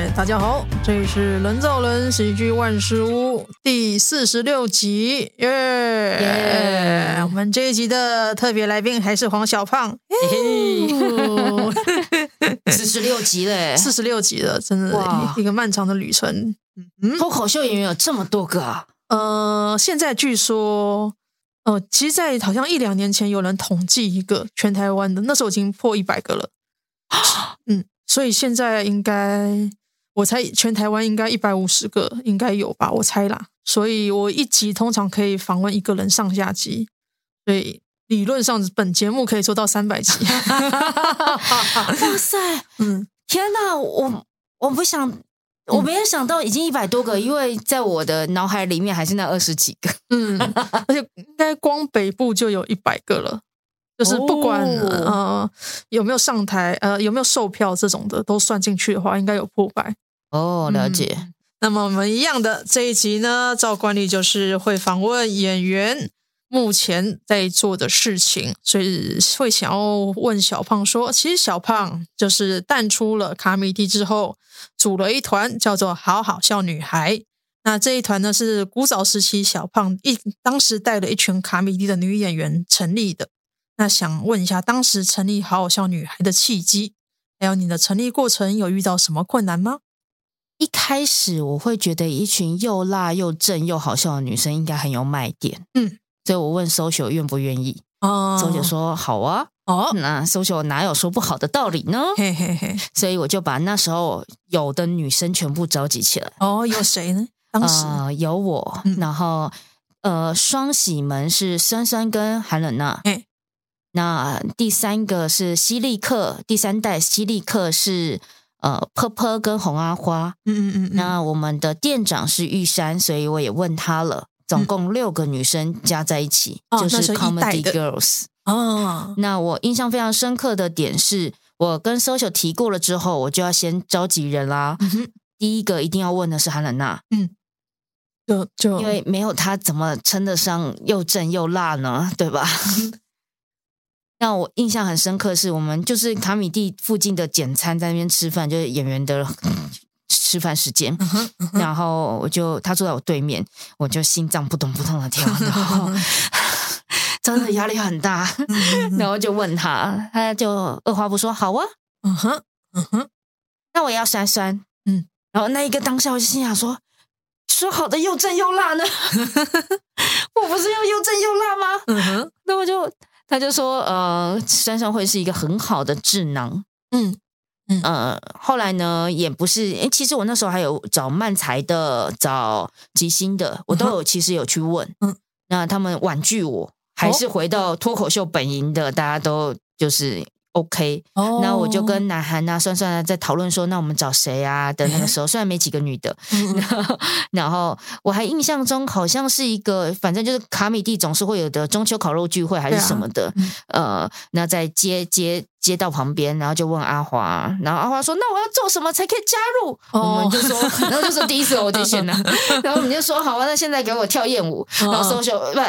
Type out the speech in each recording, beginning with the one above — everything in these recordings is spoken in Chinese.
哎，大家好，这里是人造人喜剧万事屋第四十六集，耶、yeah! yeah!！我们这一集的特别来宾还是黄小胖，四十六集嘞，四十六集了，真的，一个漫长的旅程。嗯，脱口秀演员有这么多个啊？呃，现在据说，哦，其实，在好像一两年前有人统计一个全台湾的，那时候已经破一百个了。嗯。所以现在应该，我猜全台湾应该一百五十个应该有吧，我猜啦。所以我一集通常可以访问一个人上下集，所以理论上本节目可以做到三百集。哇塞，嗯，天哪，我我不想，我没有想到已经一百多个，因为在我的脑海里面还是那二十几个，嗯，而且应该光北部就有一百个了。就是不管、哦、呃有没有上台，呃有没有售票这种的，都算进去的话，应该有破百。哦，了解、嗯。那么我们一样的这一集呢，照惯例就是会访问演员目前在做的事情，所以会想要问小胖说，其实小胖就是淡出了卡米蒂之后，组了一团叫做好好笑女孩。那这一团呢是古早时期小胖一当时带了一群卡米蒂的女演员成立的。那想问一下，当时成立好好笑女孩的契机，还有你的成立过程有遇到什么困难吗？一开始我会觉得一群又辣又正又好笑的女生应该很有卖点，嗯，所以我问 social 愿不愿意，哦，social 说好啊，哦，那 social 哪有说不好的道理呢？嘿嘿嘿，所以我就把那时候有的女生全部召集起来。哦，有谁呢？当时、呃、有我，嗯、然后呃，双喜门是酸酸跟韩冷娜。那第三个是西利克，第三代西利克是呃泼泼跟红阿花，嗯嗯嗯。那我们的店长是玉山，所以我也问他了，总共六个女生加在一起、嗯、就是 Comedy Girls 哦。那我印象非常深刻的点是，我跟 Social 提过了之后，我就要先召集人啦。嗯、第一个一定要问的是韩冷娜，嗯，就就因为没有她怎么称得上又正又辣呢？对吧？让我印象很深刻，是我们就是卡米蒂附近的简餐，在那边吃饭，就是演员的吃饭时间。然后我就他坐在我对面，我就心脏扑通扑通的跳，然后 真的压力很大。然后就问他，他就二话不说，好啊，嗯哼，嗯哼，那我要酸酸，嗯。然后那一个当下，我就心想说，说好的又正又辣呢？我不是要又正又辣吗？嗯哼，那我就。他就说：“呃，山上会是一个很好的智囊。嗯”嗯呃，后来呢，也不是，诶，其实我那时候还有找漫才的，找吉星的，我都有，其实有去问。嗯，那他们婉拒我，还是回到脱口秀本营的，大家都就是。OK，那、oh. 我就跟南韩啊、算算啊在讨论说，那我们找谁啊？的那个时候，虽然没几个女的，然后，然后我还印象中好像是一个，反正就是卡米蒂总是会有的中秋烤肉聚会还是什么的，啊、呃，那在接接。街道旁边，然后就问阿华，然后阿华说：“那我要做什么才可以加入？” oh. 我们就说，然后就说第一次 audition 呢，然后我们就说好啊，那现在给我跳艳舞。Oh. 然后 social 不，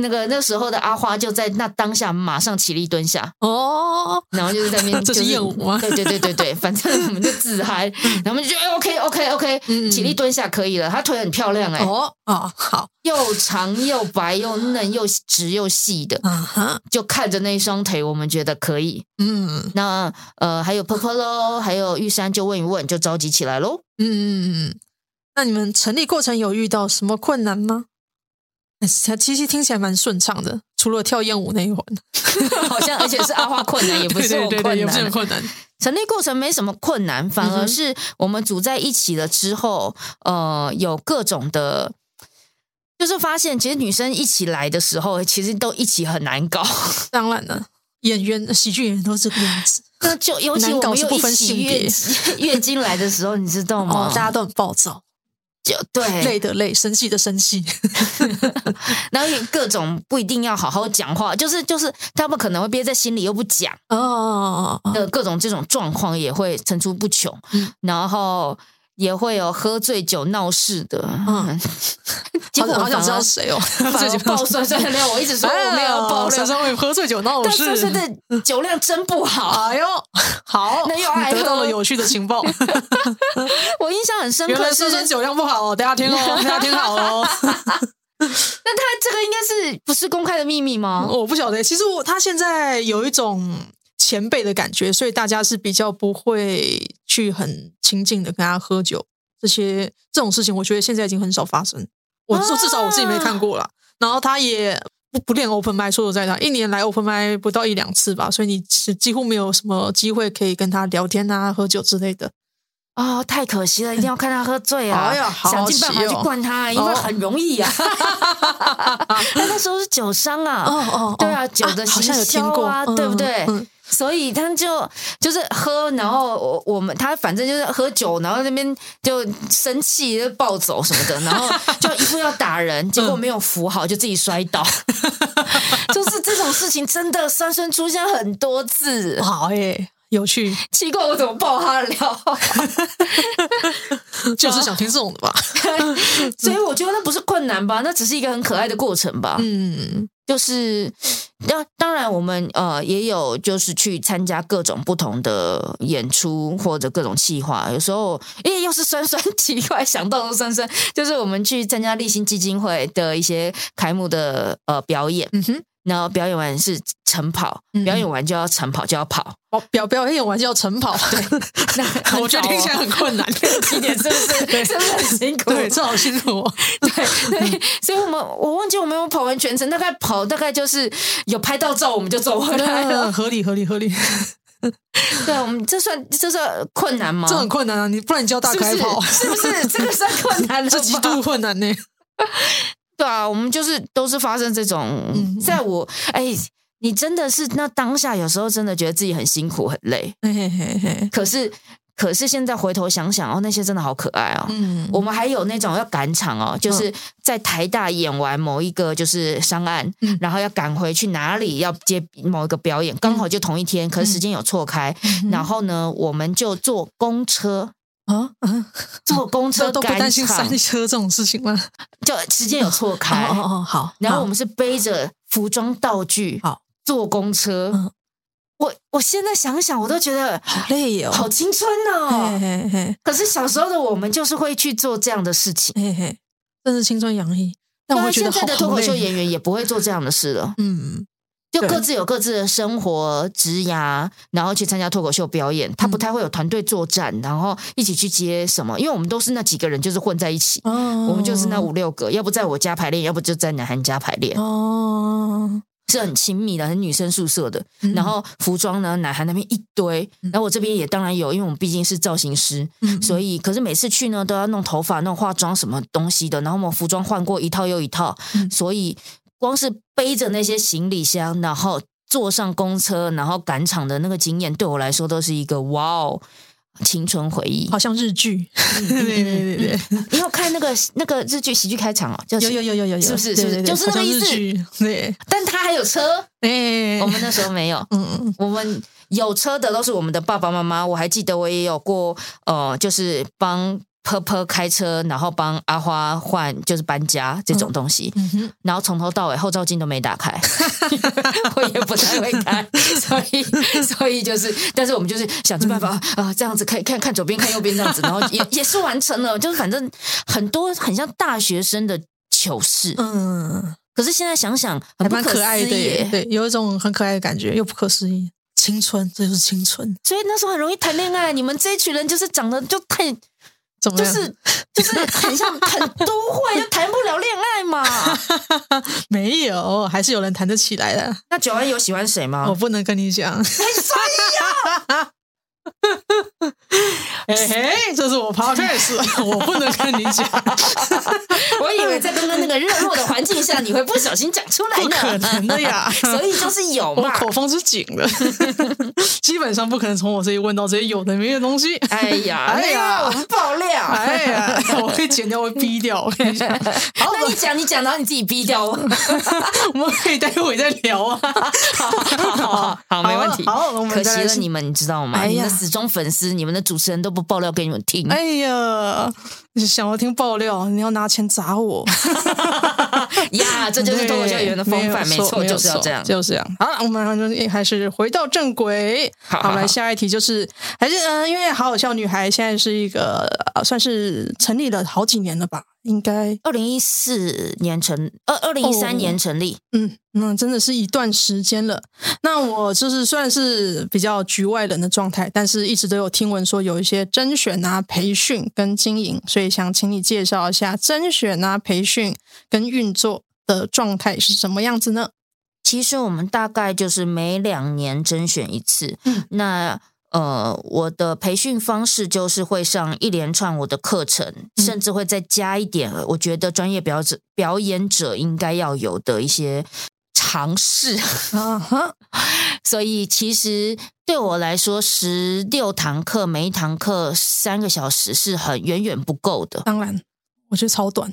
那个那时候的阿花就在那当下马上起立蹲下哦，oh. 然后就是在那边、就是、这是艳舞吗？对对对对对，反正我们就自嗨，然后我们就觉得 OK OK OK，起立蹲下可以了，她腿很漂亮哎哦哦好，又长又白又嫩又直又细的，uh -huh. 就看着那一双腿，我们觉得可以嗯。嗯，那呃，还有泼泼喽，还有玉山，就问一问，就召集起来喽。嗯嗯嗯，那你们成立过程有遇到什么困难吗？其实听起来蛮顺畅的，除了跳艳舞那一环，好像而且是阿花困难，也不是 很困难，对对对，也不是很困难。成立过程没什么困难，反而是我们组在一起了之后，呃，有各种的，就是发现其实女生一起来的时候，其实都一起很难搞。当然了。演员、喜剧演员都是这个样子，那就尤其我们又一起月月经来的时候，你知道吗？哦、大家都很暴躁，就对，累的累，生气的生气，然后各种不一定要好好讲话，就是就是他们可能会憋在心里又不讲哦，的各种这种状况也会层出不穷。然后也会有喝醉酒闹事的。嗯，结果好想知道谁哦，喝酒爆酸酸的料，我一直说我没有爆酸喝醉酒闹事，但是的酒量真不好。哎呦，好，那又爱喝得到了有趣的情报。我印象很深刻，原来酸酸酒量不好哦，大家听哦，大家听好哦。那他这个应该是不是公开的秘密吗？我不晓得。其实我他现在有一种前辈的感觉，所以大家是比较不会去很亲近的跟他喝酒。这些这种事情，我觉得现在已经很少发生。我说至少我自己没看过了。啊、然后他也不不练 open mic，说实在的，一年来 open mic 不到一两次吧，所以你是几乎没有什么机会可以跟他聊天啊、喝酒之类的。啊、哦，太可惜了！一定要看他喝醉啊！哎、呀想尽办法去灌他，哦、因为很容易啊。他那时候是酒商啊，哦哦，对啊，酒的行销啊，对不对？嗯、所以他就就是喝，然后我我们他反正就是喝酒，然后那边就生气就暴走什么的，然后就一副要打人，结果没有扶好，就自己摔倒。就是这种事情，真的三生出现很多次。好耶。有趣，奇怪，我怎么爆他的料？就是想听这种的吧。所以我觉得那不是困难吧，那只是一个很可爱的过程吧。嗯，就是，当当然我们呃也有就是去参加各种不同的演出或者各种企划。有时候，诶，又是酸酸 奇怪想到都酸酸，就是我们去参加立新基金会的一些开幕的呃表演。嗯哼。然后表演完是晨跑，表演完就要晨跑，就要跑。哦，表表演完就要晨跑，对，那 我觉得听起来很困难，几点是不是？对，是不是很辛苦？对，这好辛苦哦。对对，所以我们我忘记我没有跑完全程，大概跑大概就是有拍到照，我们就走回来了。合理，合理，合理。对，我们这算这算困难吗？这很困难啊！你不然你叫大开跑，是不是？这个算困难了，这极度困难呢。对啊，我们就是都是发生这种，在我哎，你真的是那当下有时候真的觉得自己很辛苦很累，嘿嘿嘿，可是可是现在回头想想哦，那些真的好可爱哦。嗯，我们还有那种要赶场哦，就是在台大演完某一个就是商案，嗯、然后要赶回去哪里要接某一个表演，刚好就同一天，可是时间有错开，嗯、然后呢，我们就坐公车。啊啊！坐公车都不担心塞车这种事情吗？就时间有错开哦哦好。然后我们是背着服装道具好坐公车。我我现在想想，我都觉得好累哦，好青春哦。可是小时候的我们就是会去做这样的事情，嘿嘿，真是青春洋溢。但我觉得现在的脱口秀演员也不会做这样的事了。嗯。就各自有各自的生活、职涯，然后去参加脱口秀表演。他不太会有团队作战，然后一起去接什么。因为我们都是那几个人，就是混在一起。哦，我们就是那五六个，要不在我家排练，要不就在南韩家排练。哦，是很亲密的，很女生宿舍的。然后服装呢，南韩那边一堆，然后我这边也当然有，因为我们毕竟是造型师，所以可是每次去呢，都要弄头发、弄化妆什么东西的。然后我们服装换过一套又一套，所以。光是背着那些行李箱，然后坐上公车，然后赶场的那个经验，对我来说都是一个哇哦，青春回忆，好像日剧。对对对对，你有看那个那个日剧喜剧开场哦？有有有有有，是不是？是不是？就是那个意思。对，但他还有车，哎，我们那时候没有。嗯嗯，我们有车的都是我们的爸爸妈妈。我还记得我也有过，呃，就是帮。婆婆开车，然后帮阿花换就是搬家这种东西，嗯嗯、然后从头到尾后照镜都没打开，我也不太会开，所以所以就是，但是我们就是想尽办法啊、这样子可以看看左边看右边这样子，然后也也是完成了，就是反正很多很像大学生的糗事，嗯，可是现在想想很不可思议，还蛮可爱的耶，对，有一种很可爱的感觉，又不可思议，青春，这就是青春，所以那时候很容易谈恋爱，你们这一群人就是长得就太。就是就是很像很都会，就谈不了恋爱嘛。没有，还是有人谈得起来的。那九安有喜欢谁吗？我不能跟你讲。哎，所以呀。嘿嘿，这是我 podcast，我不能跟你讲。我以为在刚刚那个热络的环境下，你会不小心讲出来呢。不可能的呀，所以就是有嘛。我口风是紧的，基本上不可能从我这里问到这些有的没的东西。哎呀，哎呀，我们爆料，哎呀，我会剪掉，会逼掉。我跟你讲，好，那你讲，你讲，然后你自己逼掉。我们可以待会再聊啊。好好好，没问题。好，可惜了你们，你知道吗？哎呀。死忠粉丝，你们的主持人都不爆料给你们听。哎呀，想要听爆料，你要拿钱砸我 呀！这就是脱口秀演员的风范，没错，就是要这样，就是这样。好了，我们还是回到正轨。好，好，好，来下一题，就是还是嗯，因为好好笑女孩现在是一个算是成立了好几年了吧。应该二零一四年成，二二零一三年成立。哦、嗯，那真的是一段时间了。那我就是算是比较局外人的状态，但是一直都有听闻说有一些甄选啊、培训跟经营，所以想请你介绍一下甄选啊、培训跟运作的状态是什么样子呢？其实我们大概就是每两年甄选一次。嗯，那。呃，我的培训方式就是会上一连串我的课程，嗯、甚至会再加一点，我觉得专业表者表演者应该要有的一些尝试。Uh huh. 所以其实对我来说，十六堂课，每一堂课三个小时是很远远不够的。当然，我觉得超短，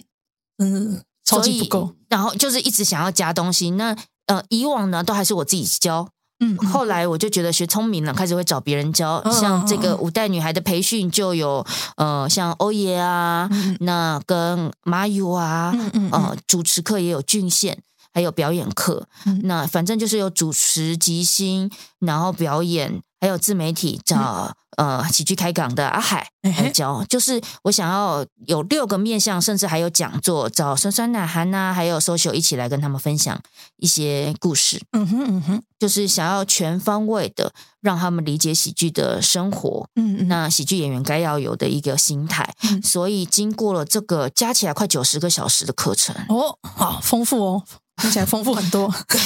嗯，超级不够。然后就是一直想要加东西。那呃，以往呢，都还是我自己教。嗯，后来我就觉得学聪明了，开始会找别人教。像这个五代女孩的培训，就有呃，像欧耶啊，那跟马友啊，呃，主持课也有俊宪，还有表演课。那反正就是有主持、即兴，然后表演。还有自媒体找呃喜剧开港的阿海来教，就是我想要有六个面向，甚至还有讲座，找酸酸奶涵呐，还有 social 一起来跟他们分享一些故事。嗯哼嗯哼，就是想要全方位的让他们理解喜剧的生活。嗯嗯，那喜剧演员该要有的一个心态。嗯，所以经过了这个加起来快九十个小时的课程哦，好丰富哦。听起来丰富很多，对，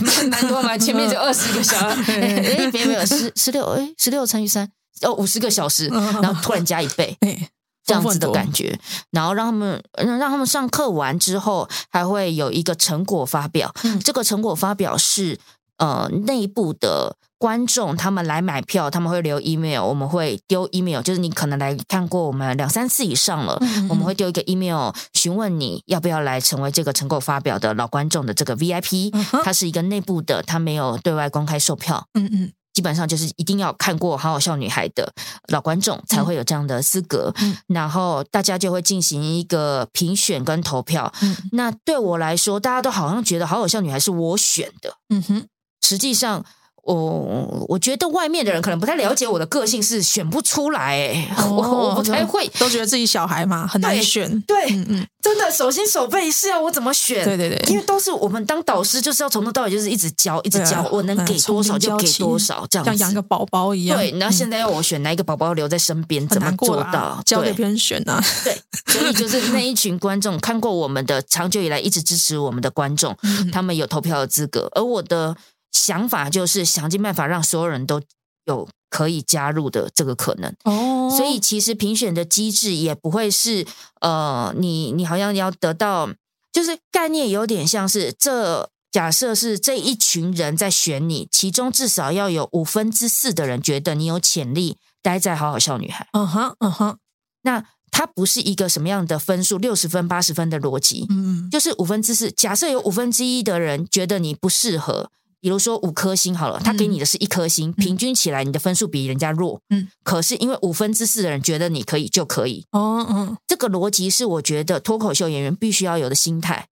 蛮蛮多嘛。前面就二十个小时，哎，别没有十十六，哎，十六乘以三，哦，五十个小时，然后突然加一倍，这样子的感觉。然后让他们让他们上课完之后，还会有一个成果发表。这个成果发表是呃内部的。观众他们来买票，他们会留 email，我们会丢 email，就是你可能来看过我们两三次以上了，嗯嗯，我们会丢一个 email 询问你要不要来成为这个成果发表的老观众的这个 VIP，嗯，它是一个内部的，它没有对外公开售票，嗯嗯，基本上就是一定要看过《好好笑女孩》的老观众才会有这样的资格，嗯，然后大家就会进行一个评选跟投票，嗯，那对我来说，大家都好像觉得《好好笑女孩》是我选的，嗯哼，实际上。我我觉得外面的人可能不太了解我的个性，是选不出来、欸。哦、我我不太会，都觉得自己小孩嘛，很难选。对，对嗯嗯，真的手心手背是要我怎么选？对对对，因为都是我们当导师，就是要从头到尾就是一直教，一直教，啊、我能给多少就给多少，这样子像养个宝宝一样。对，然后现在要我选哪一个宝宝留在身边，嗯、怎么做到？交给别人选啊？对，所以就是那一群观众看过我们的，长久以来一直支持我们的观众，嗯、他们有投票的资格，而我的。想法就是想尽办法让所有人都有可以加入的这个可能。哦，所以其实评选的机制也不会是呃，你你好像要得到，就是概念有点像是这假设是这一群人在选你，其中至少要有五分之四的人觉得你有潜力待在好好笑女孩，嗯哼嗯哼，那它不是一个什么样的分数，六十分八十分的逻辑，嗯，就是五分之四，假设有五分之一的人觉得你不适合。比如说五颗星好了，他给你的是一颗星，嗯、平均起来你的分数比人家弱。嗯，可是因为五分之四的人觉得你可以就可以。哦，嗯，这个逻辑是我觉得脱口秀演员必须要有的心态。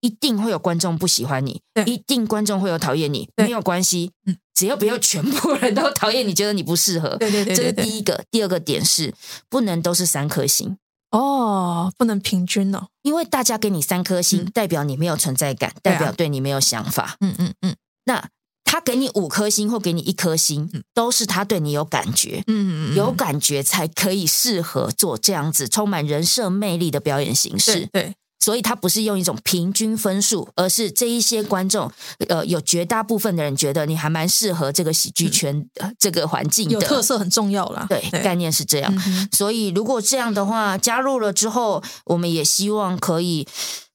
一定会有观众不喜欢你，对一定观众会有讨厌你，对没有关系。嗯，只要不要全部人都讨厌你，觉得你不适合。对对对，对，这是第一个。第二个点是不能都是三颗星。哦，不能平均哦，因为大家给你三颗星，嗯、代表你没有存在感，代表对你没有想法。嗯嗯嗯。那他给你五颗星或给你一颗星，都是他对你有感觉，嗯，有感觉才可以适合做这样子充满人设魅力的表演形式，对，对，所以他不是用一种平均分数，而是这一些观众，呃，有绝大部分的人觉得你还蛮适合这个喜剧圈的这个环境的，有特色很重要啦，对，对。概念是这样，嗯、所以如果这样的话加入了之后，我们也希望可以。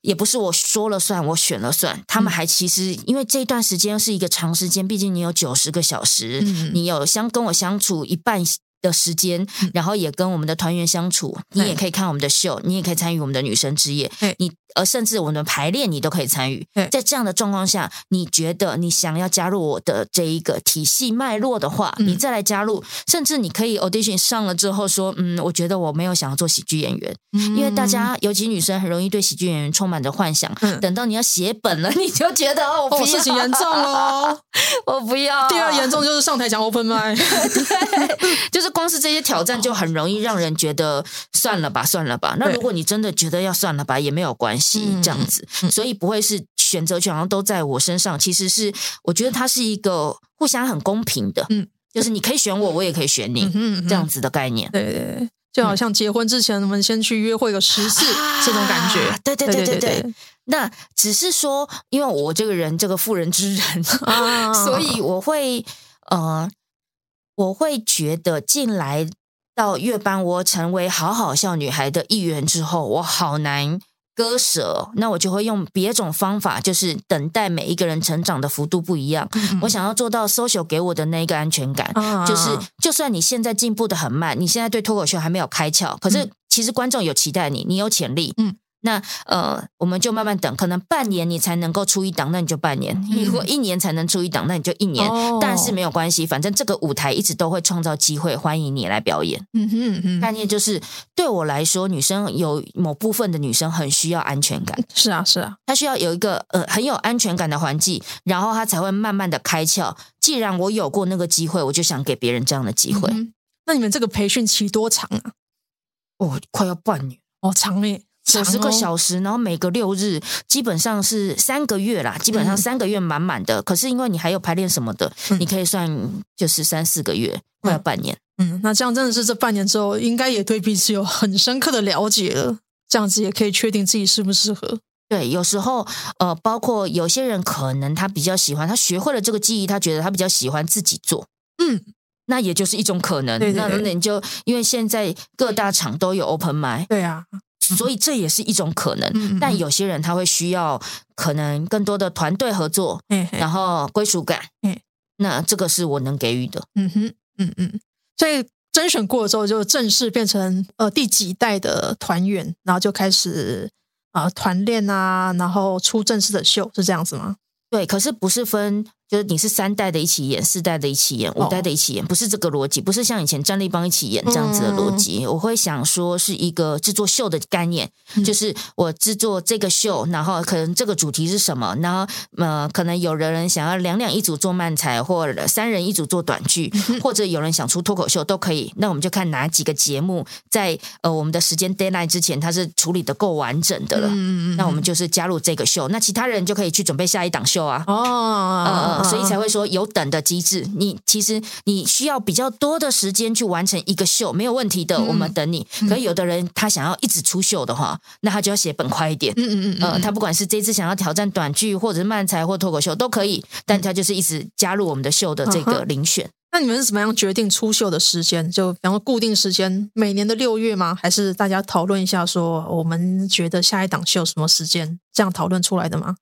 也不是我说了算，我选了算。他们还其实，因为这段时间是一个长时间，毕竟你有九十个小时，嗯、你有相跟我相处一半的时间，然后也跟我们的团员相处，你也可以看我们的秀，你也可以参与我们的女生之夜，你呃甚至我们的排练你都可以参与。在这样的状况下，你觉得你想要加入我的这一个体系脉络的话，你再来加入，甚至你可以 audition 上了之后说，嗯，我觉得我没有想要做喜剧演员，因为大家尤其女生很容易对喜剧演员充满着幻想，等到你要写本了，你就觉得哦，事情严重哦，我不要。第二严重就是上台讲 open mic，对，就是。光是这些挑战就很容易让人觉得算了吧，算了吧。那如果你真的觉得要算了吧，也没有关系，这样子，所以不会是选择权好像都在我身上。其实是我觉得它是一个互相很公平的，嗯，就是你可以选我，我也可以选你，这样子的概念。对对对，就好像结婚之前我们先去约会个十次这种感觉。对对对对对。那只是说，因为我这个人这个妇人之仁，所以我会呃。我会觉得进来到月班，我成为好好笑女孩的一员之后，我好难割舍。那我就会用别种方法，就是等待每一个人成长的幅度不一样。嗯、我想要做到 social 给我的那个安全感，啊、就是就算你现在进步的很慢，你现在对脱口秀还没有开窍，可是其实观众有期待你，你有潜力。嗯。那呃，我们就慢慢等，可能半年你才能够出一档，那你就半年；如果一年才能出一档，那你就一年。哦、但是没有关系，反正这个舞台一直都会创造机会，欢迎你来表演。嗯哼嗯哼，概念就是对我来说，女生有某部分的女生很需要安全感。是啊，是啊，她需要有一个呃很有安全感的环境，然后她才会慢慢的开窍。既然我有过那个机会，我就想给别人这样的机会。嗯、那你们这个培训期多长啊？哦，快要半年哦，长诶。九十个小时，然后每个六日基本上是三个月啦，基本上三个月满满的。嗯、可是因为你还有排练什么的，嗯、你可以算就是三四个月，快要半年。嗯，那这样真的是这半年之后，应该也对彼此有很深刻的了解了。这样子也可以确定自己适不适合。对，有时候呃，包括有些人可能他比较喜欢，他学会了这个技艺，他觉得他比较喜欢自己做。嗯，那也就是一种可能。对对对，那那你就因为现在各大厂都有 open mic。对啊。所以这也是一种可能，但有些人他会需要可能更多的团队合作，然后归属感，那这个是我能给予的。嗯哼，嗯嗯。所以甄选过了之后，就正式变成呃第几代的团员，然后就开始啊、呃、团练啊，然后出正式的秀，是这样子吗？对，可是不是分。就是你是三代的一起演，四代的一起演，五代的一起演，不是这个逻辑，不是像以前战立帮一起演这样子的逻辑。我会想说是一个制作秀的概念，就是我制作这个秀，然后可能这个主题是什么，然后呃，可能有的人想要两两一组做漫才，或者三人一组做短剧，或者有人想出脱口秀都可以。那我们就看哪几个节目在呃我们的时间 deadline 之前，它是处理的够完整的了。那我们就是加入这个秀，那其他人就可以去准备下一档秀啊。哦，所以才会说有等的机制，你其实你需要比较多的时间去完成一个秀，没有问题的，我们等你。可是有的人他想要一直出秀的话，那他就要写本快一点。嗯嗯嗯，呃，他不管是这次想要挑战短剧，或者是漫才或脱口秀都可以，但他就是一直加入我们的秀的这个遴选。那你们是怎么样决定出秀的时间？就比方说固定时间，每年的六月吗？还是大家讨论一下说，我们觉得下一档秀什么时间，这样讨论出来的吗？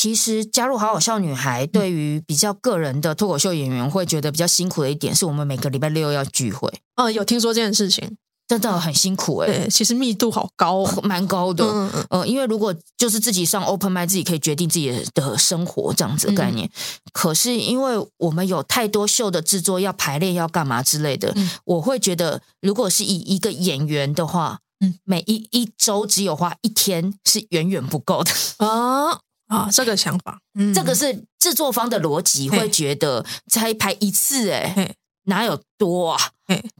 其实加入好好笑女孩，对于比较个人的脱口秀演员，会觉得比较辛苦的一点，是我们每个礼拜六要聚会。哦，有听说这件事情，真的很辛苦哎、欸。其实密度好高、哦，蛮高的。嗯嗯、呃。因为如果就是自己上 open mic，自己可以决定自己的生活这样子的概念。嗯、可是因为我们有太多秀的制作要排练，要干嘛之类的，嗯、我会觉得，如果是以一个演员的话，嗯，每一一周只有花一天是远远不够的啊。哦啊、哦，这个想法，嗯，这个是制作方的逻辑，会觉得才排一次，哎，哪有多啊？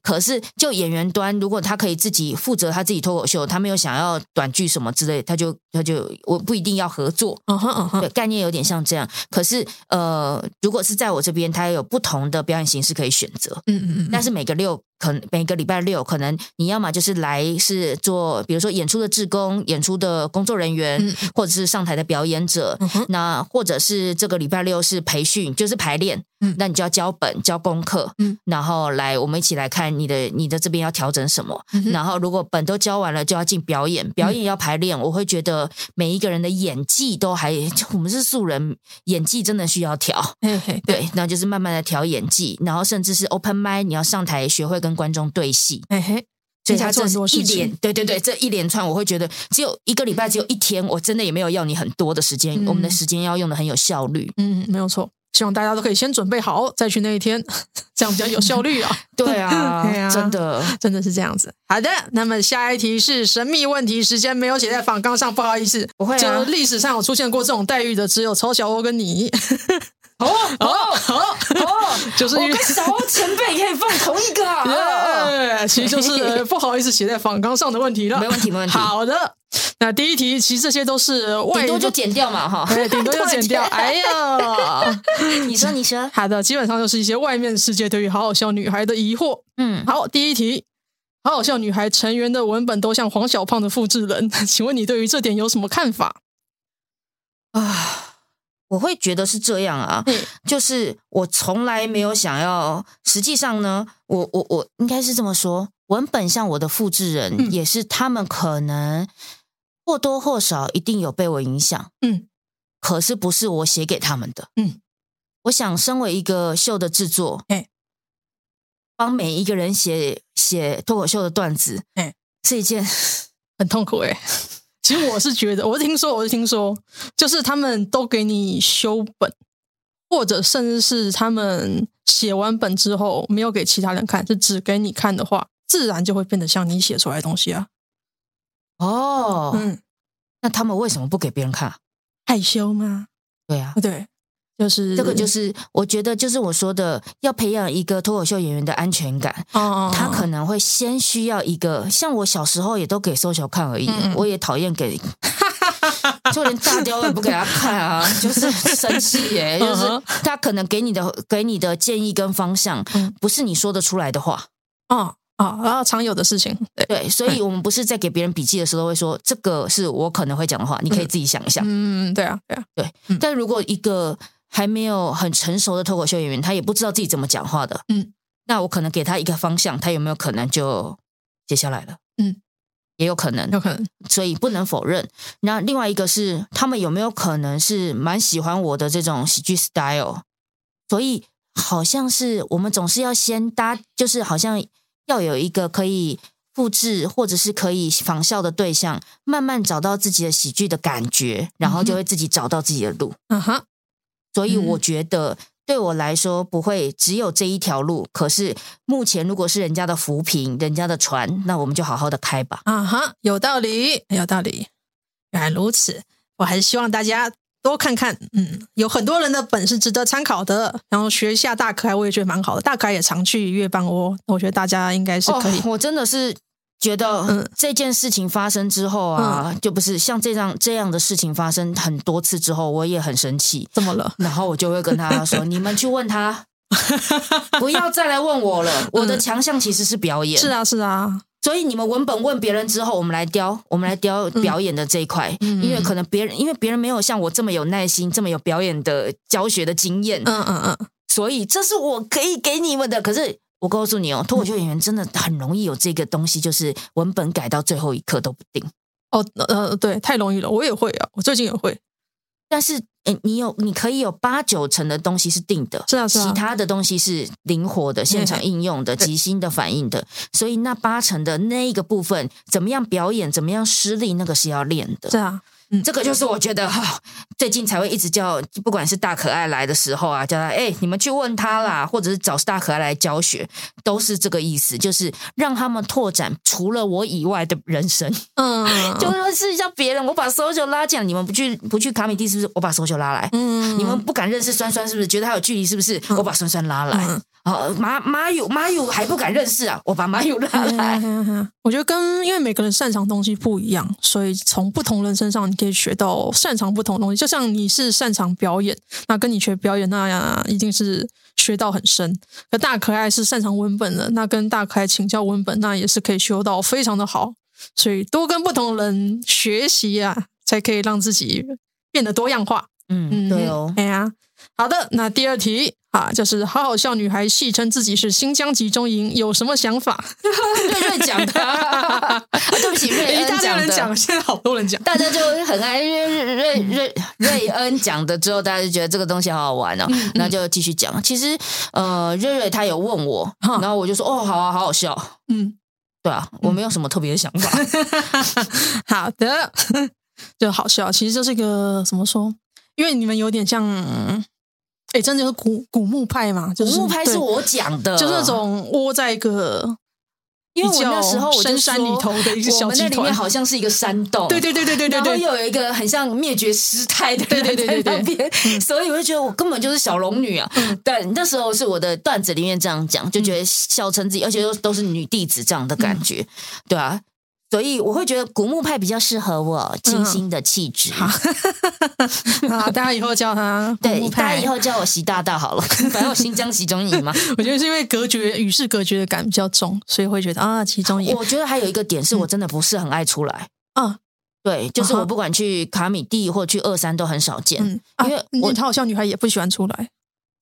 可是，就演员端，如果他可以自己负责他自己脱口秀，他没有想要短剧什么之类，他就他就我不一定要合作。嗯哼嗯哼，对，概念有点像这样。可是，呃，如果是在我这边，他有不同的表演形式可以选择。嗯嗯嗯。但是每个六，可每个礼拜六，可能你要么就是来是做，比如说演出的志工、演出的工作人员，嗯、或者是上台的表演者。嗯、哼那或者是这个礼拜六是培训，就是排练。嗯。那你就要交本、交功课。嗯。然后后来我们一起来看你的你的这边要调整什么。嗯、然后如果本都教完了，就要进表演，表演要排练。嗯、我会觉得每一个人的演技都还，我们是素人，演技真的需要调。嘿嘿对，那就是慢慢的调演技，然后甚至是 open m i d 你要上台学会跟观众对戏。嘿嘿。所以他这一连，对对对，这一连串我会觉得只有一个礼拜，只有一天，我真的也没有要你很多的时间，嗯、我们的时间要用的很有效率。嗯，没有错。希望大家都可以先准备好，再去那一天，这样比较有效率啊。对啊，对啊，真的真的是这样子。好的，那么下一题是神秘问题时间，没有写在访纲上，不好意思。不会啊，就历史上有出现过这种待遇的，只有丑小欧跟你。哦哦哦哦，就是我跟小欧前辈可以放同一个啊。对，其实就是 不好意思写在访纲上的问题了。没问题，没问题。好的。那第一题其实这些都是外，顶多就剪掉嘛，哈，对，顶多就剪掉。哎呀，你说，你说，好的，基本上就是一些外面世界对于好好笑女孩的疑惑。嗯，好，第一题，好好笑女孩成员的文本都像黄小胖的复制人，请问你对于这点有什么看法？啊，我会觉得是这样啊，嗯、就是我从来没有想要，实际上呢，我我我应该是这么说，文本像我的复制人，嗯、也是他们可能。或多或少一定有被我影响，嗯，可是不是我写给他们的，嗯，我想身为一个秀的制作，哎，帮每一个人写写脱口秀的段子，哎，是一件 很痛苦哎。其实我是觉得，我是听说，我是听说，就是他们都给你修本，或者甚至是他们写完本之后没有给其他人看，是只给你看的话，自然就会变得像你写出来的东西啊。哦，嗯，那他们为什么不给别人看？害羞吗？对啊，对，就是这个，就是我觉得，就是我说的，要培养一个脱口秀演员的安全感。哦，他可能会先需要一个，像我小时候也都给 social 看而已，嗯、我也讨厌给，就连大雕也不给他看啊，就是生气耶，就是他可能给你的给你的建议跟方向，不是你说得出来的话。哦。哦，然后常有的事情，对，对，所以我们不是在给别人笔记的时候会说，这个是我可能会讲的话，你可以自己想一想。嗯，对啊，对啊，对。嗯、但如果一个还没有很成熟的脱口秀演员，他也不知道自己怎么讲话的，嗯，那我可能给他一个方向，他有没有可能就接下来了？嗯，也有可能，有可能。所以不能否认。那另外一个是，他们有没有可能是蛮喜欢我的这种喜剧 style？所以好像是我们总是要先搭，就是好像。要有一个可以复制或者是可以仿效的对象，慢慢找到自己的喜剧的感觉，然后就会自己找到自己的路。嗯哼，所以我觉得对我来说不会只有这一条路。可是目前如果是人家的浮萍、人家的船，那我们就好好的开吧。啊哈，有道理，有道理。原来如此，我还是希望大家。多看看，嗯，有很多人的本事值得参考的，然后学一下大可爱，我也觉得蛮好的。大可爱也常去月半窝，我觉得大家应该是可以。哦、我真的是觉得，嗯，这件事情发生之后啊，嗯、就不是像这样这样的事情发生很多次之后，我也很生气。怎么了？然后我就会跟他说：“ 你们去问他，不要再来问我了。我的强项其实是表演。”是啊，是啊。所以你们文本问别人之后，我们来雕，我们来雕表演的这一块，嗯、因为可能别人因为别人没有像我这么有耐心，这么有表演的教学的经验，嗯嗯嗯，所以这是我可以给你们的。可是我告诉你哦，脱口秀演员真的很容易有这个东西，就是文本改到最后一刻都不定。哦，呃，对，太容易了，我也会啊，我最近也会。但是，诶，你有，你可以有八九成的东西是定的，是啊，是啊，其他的东西是灵活的、现场应用的、即兴的反应的。所以那八成的那一个部分，怎么样表演，怎么样施力，那个是要练的。是啊。嗯，这个就是我觉得哈、哦，最近才会一直叫，不管是大可爱来的时候啊，叫他哎，你们去问他啦，或者是找大可爱来教学，都是这个意思，就是让他们拓展除了我以外的人生。嗯，就是叫别人，我把 social 拉进来，你们不去不去卡米蒂是不是？我把 social 拉来。嗯，你们不敢认识酸酸是不是？觉得他有距离是不是？我把酸酸拉来。嗯哦，马马友马友还不敢认识啊！我把马友拉来。我觉得跟因为每个人擅长东西不一样，所以从不同人身上你可以学到擅长不同的东西。就像你是擅长表演，那跟你学表演那样一定是学到很深。可大可爱是擅长文本的，那跟大可爱请教文本，那也是可以修到非常的好。所以多跟不同人学习啊，才可以让自己变得多样化。嗯，对哦。哎呀，好的，那第二题。啊，就是好好笑女孩戏称自己是新疆集中营，有什么想法？瑞瑞讲的、啊，对不起，瑞恩讲的。讲，现在好多人讲，大家就很爱瑞瑞瑞瑞恩讲的之后，大家就觉得这个东西好好玩哦，那、嗯、就继续讲。其实，呃，瑞瑞他有问我，然后我就说，哦，好啊，好好笑。嗯，对啊，我没有什么特别的想法。嗯、好的，就好笑。其实这是一个怎么说？因为你们有点像。哎，真的就是古古墓派嘛？就是、古墓派是我讲的，就是那种窝在一个，因为我那时候我深山里头的一个小集团，我们那里面好像是一个山洞，对对对对对对，然后又有一个很像灭绝师太的人在旁边，所以我就觉得我根本就是小龙女啊！但、嗯、那时候是我的段子里面这样讲，就觉得笑称自己，而且都都是女弟子这样的感觉，嗯、对啊。所以我会觉得古墓派比较适合我清新的气质。嗯、好，大家以后叫他 对，大家以后叫我习大大好了。反正我新疆习中营嘛，我觉得是因为隔绝与世隔绝的感比较重，所以会觉得啊，习中营。我觉得还有一个点是我真的不是很爱出来。嗯，对，就是我不管去卡米蒂或去二三都很少见，嗯啊、因为我好像女孩也不喜欢出来。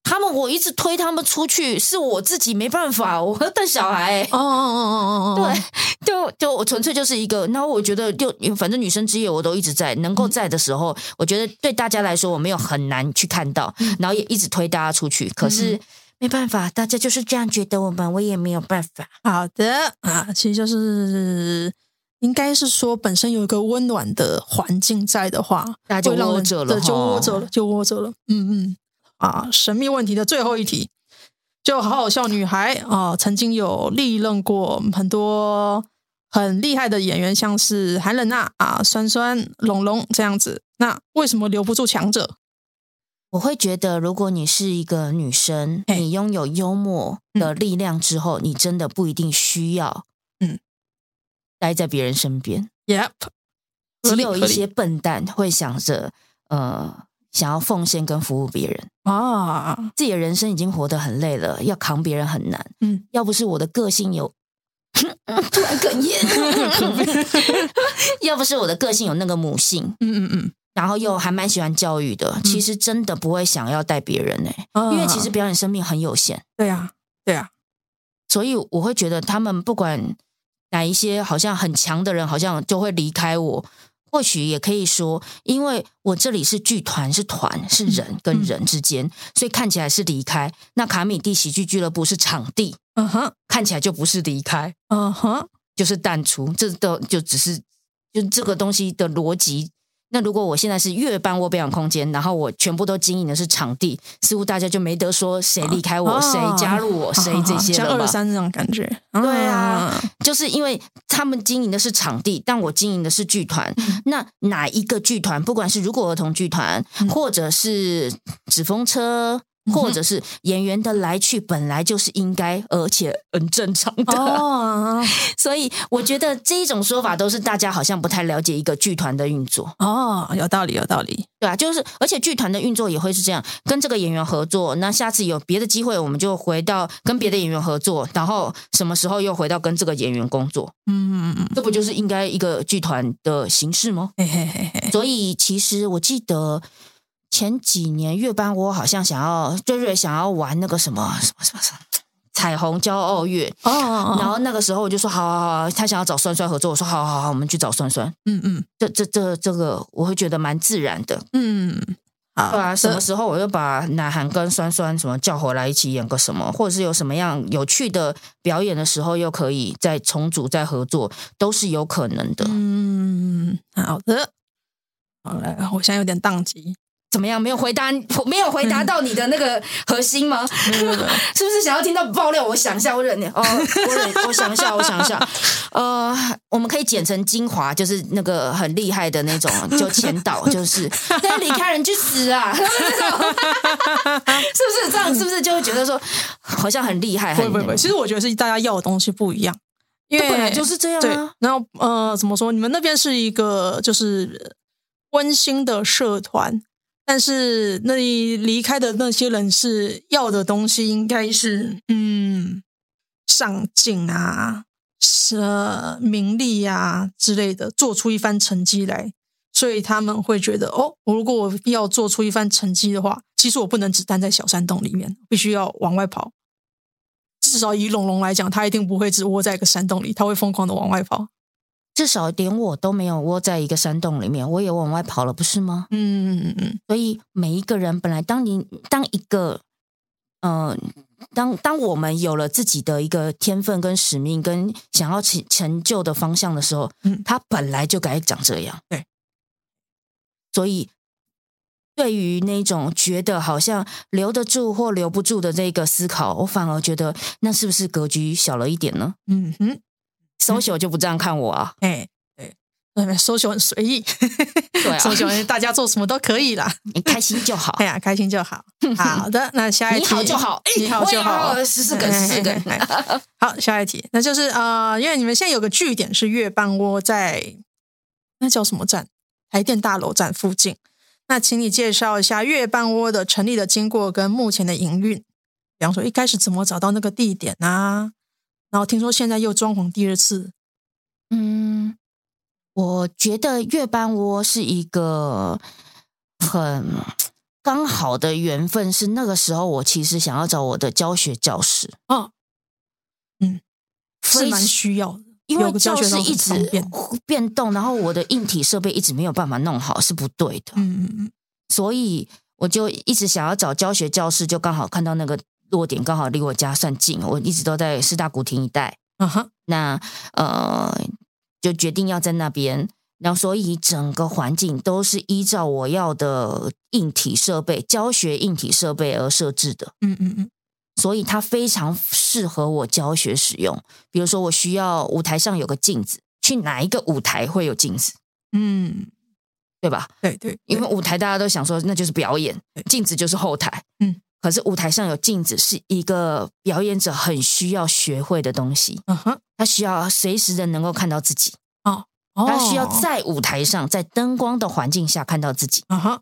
他们我一直推他们出去，是我自己没办法，我要带小孩。哦哦哦哦哦哦，对，就就我纯粹就是一个。那我觉得就反正女生之夜我都一直在，能够在的时候，嗯、我觉得对大家来说我没有很难去看到，嗯、然后也一直推大家出去。可是、嗯、没办法，大家就是这样觉得我们，我也没有办法。好的啊，其实就是应该是说本身有一个温暖的环境在的话，大家就窝着了，就窝着了，就窝着了。嗯嗯。啊，神秘问题的最后一题，就好好笑女孩啊，曾经有历任过很多很厉害的演员，像是韩冷娜啊、酸酸、龙龙这样子。那为什么留不住强者？我会觉得，如果你是一个女生，你拥有幽默的力量之后，嗯、你真的不一定需要嗯待在别人身边。Yep，只有一些笨蛋会想着呃。想要奉献跟服务别人啊，自己的人生已经活得很累了，要扛别人很难。嗯，要不是我的个性有 突然哽咽，要不是我的个性有那个母性，嗯嗯嗯，然后又还蛮喜欢教育的，其实真的不会想要带别人呢、欸，因为其实表演生命很有限。对呀，对呀，所以我会觉得他们不管哪一些好像很强的人，好像就会离开我。或许也可以说，因为我这里是剧团，是团，是人跟人之间，嗯、所以看起来是离开。那卡米蒂喜剧俱乐部是场地，嗯哼，看起来就不是离开，嗯哼，就是淡出。这都就只是就这个东西的逻辑。那如果我现在是月半窝表演空间，然后我全部都经营的是场地，似乎大家就没得说谁离开我，谁、啊、加入我，谁、啊、这些了吧？像二三这种感觉，对啊，就是因为他们经营的是场地，但我经营的是剧团。嗯、那哪一个剧团，不管是如果儿童剧团，嗯、或者是纸风车。或者是演员的来去本来就是应该，而且很正常的。哦，所以我觉得这一种说法都是大家好像不太了解一个剧团的运作。哦，有道理，有道理。对啊，就是而且剧团的运作也会是这样，跟这个演员合作，那下次有别的机会，我们就回到跟别的演员合作，然后什么时候又回到跟这个演员工作？嗯嗯嗯，这不就是应该一个剧团的形式吗？嘿嘿嘿嘿。所以其实我记得。前几年月班，我好像想要，瑞瑞想要玩那个什么什么什么什么彩虹骄傲月哦，然后那个时候我就说好好好，他想要找酸酸合作，我说好好好，我们去找酸酸。嗯嗯，这这这这个我会觉得蛮自然的。嗯，好，对啊，什么时候我又把乃涵跟酸酸什么叫回来一起演个什么，或者是有什么样有趣的表演的时候，又可以再重组再合作，都是有可能的。嗯，好的，好来，我现在有点宕机。怎么样？没有回答，没有回答到你的那个核心吗？是不是想要听到爆料？我想一下，我忍哦，我忍，我想一下，我想一下。呃，我们可以剪成精华，就是那个很厉害的那种，就前导，就是那离开人去死啊！是不是这样？是不是就会觉得说好像很厉害？很不不不，其实我觉得是大家要的东西不一样，因为本来就是这样啊。对，然后呃，怎么说？你们那边是一个就是温馨的社团。但是那里离开的那些人是要的东西，应该是嗯，上进啊，是名利呀、啊、之类的，做出一番成绩来。所以他们会觉得哦，我如果我要做出一番成绩的话，其实我不能只待在小山洞里面，必须要往外跑。至少以龙龙来讲，他一定不会只窝在一个山洞里，他会疯狂的往外跑。至少连我都没有窝在一个山洞里面，我也往外跑了，不是吗？嗯嗯嗯。所以每一个人本来当你当一个，嗯、呃，当当我们有了自己的一个天分跟使命跟想要成成就的方向的时候，嗯，他本来就该长这样。对。所以，对于那种觉得好像留得住或留不住的这个思考，我反而觉得那是不是格局小了一点呢？嗯哼，social 就不这样看我啊。哎，对，social 很随意，对啊，social 大家做什么都可以啦，你开心就好。哎呀，开心就好。好的，那下一题，你好就好，你好就好，十四个，十四个。好，下一题，那就是啊、呃，因为你们现在有个据点是月半窝在那叫什么站？台电大楼站附近，那请你介绍一下月半窝的成立的经过跟目前的营运。比方说，一开始怎么找到那个地点啊？然后听说现在又装潢第二次。嗯，我觉得月半窝是一个很刚好的缘分，是那个时候我其实想要找我的教学教室。哦，嗯，是蛮需要的。因为教室一直变动，然后我的硬体设备一直没有办法弄好，是不对的。嗯嗯嗯，所以我就一直想要找教学教室，就刚好看到那个落点刚好离我家算近，我一直都在四大古亭一带。嗯哼，那呃，就决定要在那边，然后所以整个环境都是依照我要的硬体设备、教学硬体设备而设置的。嗯嗯嗯。所以它非常适合我教学使用。比如说，我需要舞台上有个镜子，去哪一个舞台会有镜子？嗯，对吧？对对，对，因为舞台大家都想说那就是表演，镜子就是后台。嗯，可是舞台上有镜子是一个表演者很需要学会的东西。嗯哼，他需要随时的能够看到自己。哦，他需要在舞台上，在灯光的环境下看到自己。嗯哼。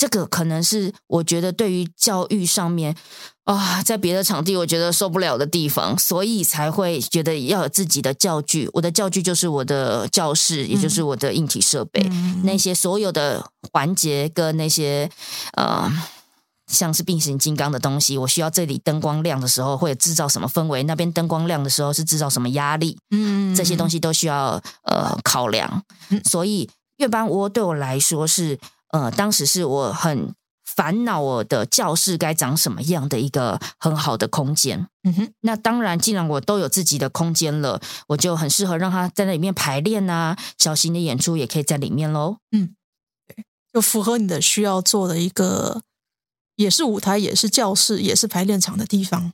这个可能是我觉得对于教育上面啊，在别的场地我觉得受不了的地方，所以才会觉得要有自己的教具。我的教具就是我的教室，也就是我的硬体设备，嗯、那些所有的环节跟那些呃，像是变形金刚的东西，我需要这里灯光亮的时候会制造什么氛围，那边灯光亮的时候是制造什么压力，嗯，这些东西都需要呃考量。所以月班窝对我来说是。呃，当时是我很烦恼，我的教室该长什么样的一个很好的空间。嗯哼，那当然，既然我都有自己的空间了，我就很适合让他在那里面排练啊，小型的演出也可以在里面喽。嗯，对，就符合你的需要做的一个，也是舞台，也是教室，也是排练场的地方。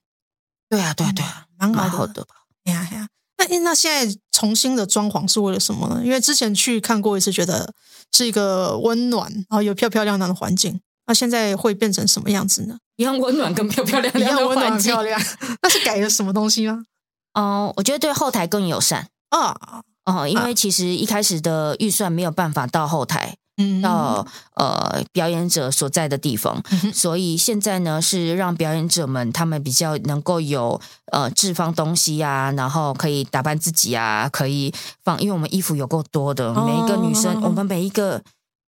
对啊，对啊，对啊，蛮好的吧？哎呀哎呀。那那现在重新的装潢是为了什么呢？因为之前去看过一次，觉得是一个温暖，然后有漂漂亮亮的环境。那现在会变成什么样子呢？一样温暖跟漂漂亮亮的环境，一样温暖漂亮。那是改了什么东西吗？哦，我觉得对后台更友善啊。哦，因为其实一开始的预算没有办法到后台。嗯，到呃表演者所在的地方，嗯，所以现在呢是让表演者们他们比较能够有呃置放东西啊，然后可以打扮自己啊，可以放，因为我们衣服有够多的，每一个女生，哦，我们每一个。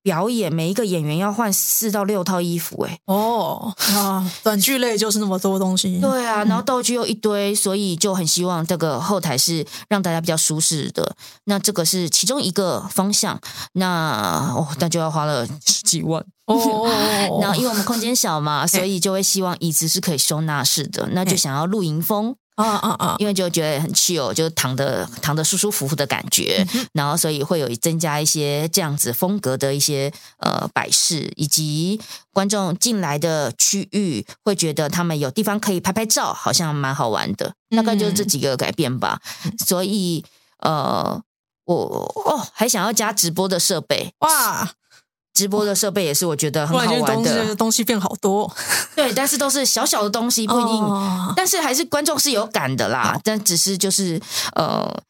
表演每一个演员要换四到六套衣服，哎，哦 啊，短剧类就是那么多东西，对啊，然后道具又一堆，所以就很希望这个后台是让大家比较舒适的。那这个是其中一个方向，那哦，那就要花了十几万。哦。然后因为我们空间小嘛，所以就会希望椅子是可以收纳式的，那就想要露营风。啊啊啊！因为就觉得很 chill，就躺的躺的舒舒服服的感觉，嗯，然后所以会有增加一些这样子风格的一些呃摆饰，以及观众进来的区域会觉得他们有地方可以拍拍照，好像蛮好玩的。大概就是这几个改变吧。嗯，所以呃，我哦还想要加直播的设备哇。直播的设备也是我觉得很好玩的，东西，东西变好多，对，但是都是小小的东西，不一定，哦、但是还是观众是有感的啦。但只是就是呃，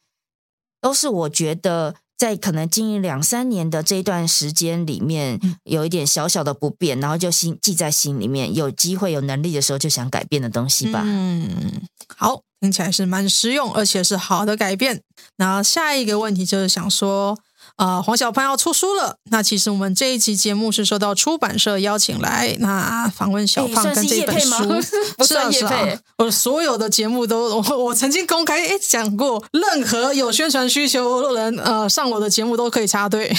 都是我觉得在可能经营两三年的这一段时间里面，有一点小小的不便，然后就心记在心里面，有机会有能力的时候就想改变的东西吧。嗯，好，听起来是蛮实用，而且是好的改变。然后下一个问题就是想说。啊、呃，黄小胖要出书了。那其实我们这一期节目是受到出版社邀请来，那访问小胖跟这本书，是啊是啊，我所有的节目都我我曾经公开诶讲过，任何有宣传需求的人，呃，上我的节目都可以插队。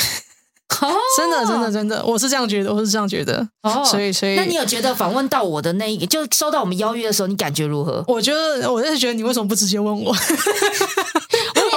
哦，真的，真的，真的，我是这样觉得，我是这样觉得。哦，所以，所以，那你有觉得访问到我的那一个，就收到我们邀约的时候，你感觉如何？我觉得，我就是觉得你为什么不直接问我？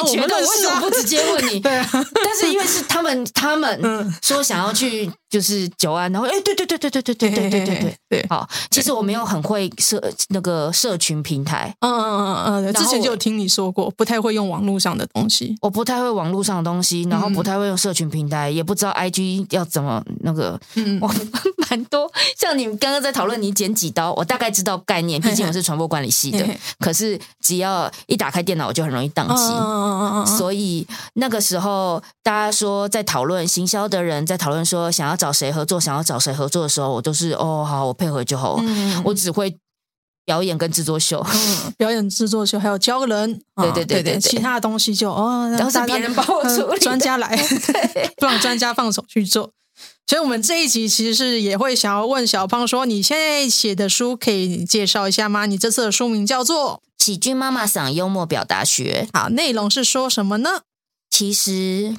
我也觉得，为什么不直接问你？对啊，但是因为是他们，他们说想要去。就是九安，然后哎，对对对对对对对对对对对对，好，其实我没有很会社那个社群平台，嗯嗯嗯嗯，之前就有听你说过，不太会用网络上的东西，我不太会网络上的东西，然后不太会用社群平台，也不知道 IG 要怎么那个，嗯，我蛮多，像你们刚刚在讨论你剪几刀，我大概知道概念，毕竟我是传播管理系的，可是只要一打开电脑，我就很容易宕机，嗯嗯嗯嗯，所以那个时候大家说在讨论行销的人在讨论说想要。找谁合作？想要找谁合作的时候，我都是哦，好，我配合就好。嗯、我只会表演跟制作秀，嗯、表演制作秀还有教人。对对对对，对，其他的东西就哦，都是别人帮我处理，专家来，不让专家放手去做。所以，我们这一集其实是也会想要问小胖说：“你现在写的书可以介绍一下吗？你这次的书名叫做《喜剧妈妈桑幽默表达学》，好，内容是说什么呢？其实。